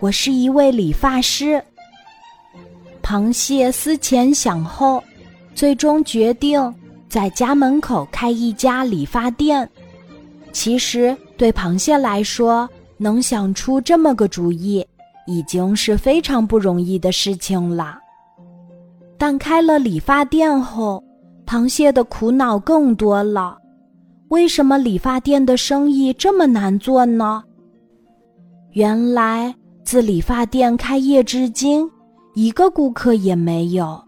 我是一位理发师。”螃蟹思前想后，最终决定在家门口开一家理发店。其实，对螃蟹来说，能想出这么个主意，已经是非常不容易的事情了。但开了理发店后，螃蟹的苦恼更多了。为什么理发店的生意这么难做呢？原来，自理发店开业至今，一个顾客也没有。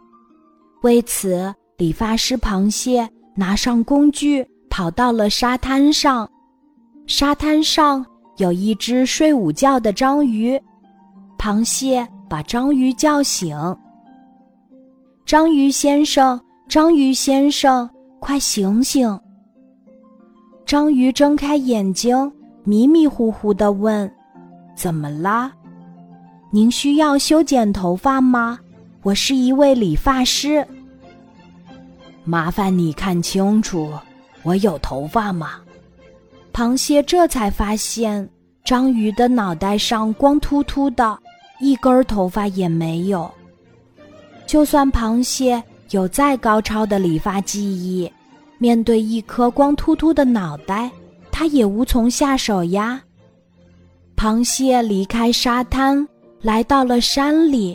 为此，理发师螃蟹拿上工具，跑到了沙滩上。沙滩上有一只睡午觉的章鱼，螃蟹把章鱼叫醒：“章鱼先生，章鱼先生，快醒醒！”章鱼睁开眼睛，迷迷糊糊的问：“怎么啦？您需要修剪头发吗？我是一位理发师。麻烦你看清楚，我有头发吗？”螃蟹这才发现，章鱼的脑袋上光秃秃的，一根头发也没有。就算螃蟹有再高超的理发技艺，面对一颗光秃秃的脑袋，它也无从下手呀。螃蟹离开沙滩，来到了山里。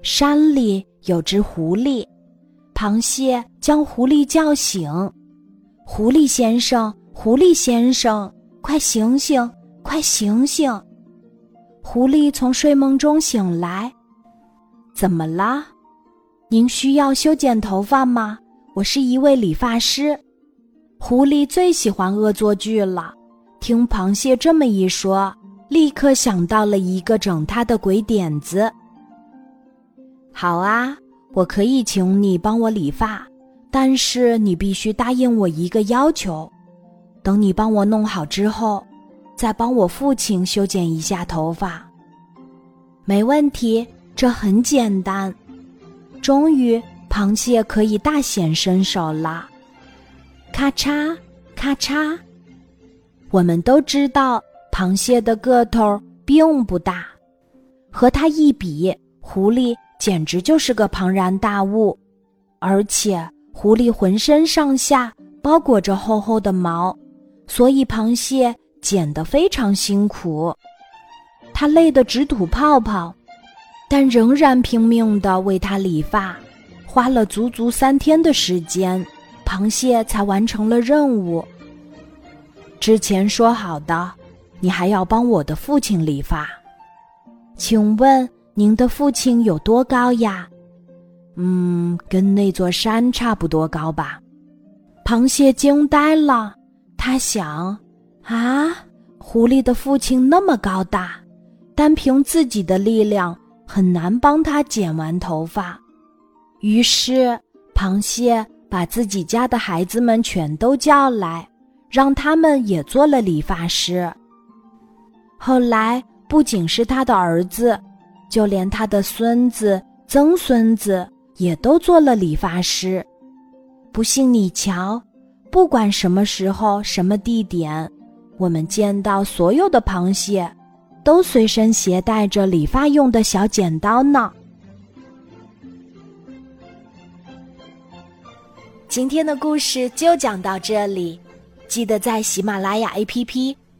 山里有只狐狸，螃蟹将狐狸叫醒：“狐狸先生，狐狸先生，快醒醒，快醒醒！”狐狸从睡梦中醒来：“怎么啦？您需要修剪头发吗？”我是一位理发师，狐狸最喜欢恶作剧了。听螃蟹这么一说，立刻想到了一个整他的鬼点子。好啊，我可以请你帮我理发，但是你必须答应我一个要求：等你帮我弄好之后，再帮我父亲修剪一下头发。没问题，这很简单。终于。螃蟹可以大显身手了，咔嚓咔嚓。我们都知道，螃蟹的个头并不大，和它一比，狐狸简直就是个庞然大物。而且，狐狸浑身上下包裹着厚厚的毛，所以螃蟹剪得非常辛苦，它累得直吐泡泡，但仍然拼命地为它理发。花了足足三天的时间，螃蟹才完成了任务。之前说好的，你还要帮我的父亲理发，请问您的父亲有多高呀？嗯，跟那座山差不多高吧。螃蟹惊呆了，他想：啊，狐狸的父亲那么高大，单凭自己的力量很难帮他剪完头发。于是，螃蟹把自己家的孩子们全都叫来，让他们也做了理发师。后来，不仅是他的儿子，就连他的孙子、曾孙子也都做了理发师。不信你瞧，不管什么时候、什么地点，我们见到所有的螃蟹，都随身携带着理发用的小剪刀呢。今天的故事就讲到这里，记得在喜马拉雅 APP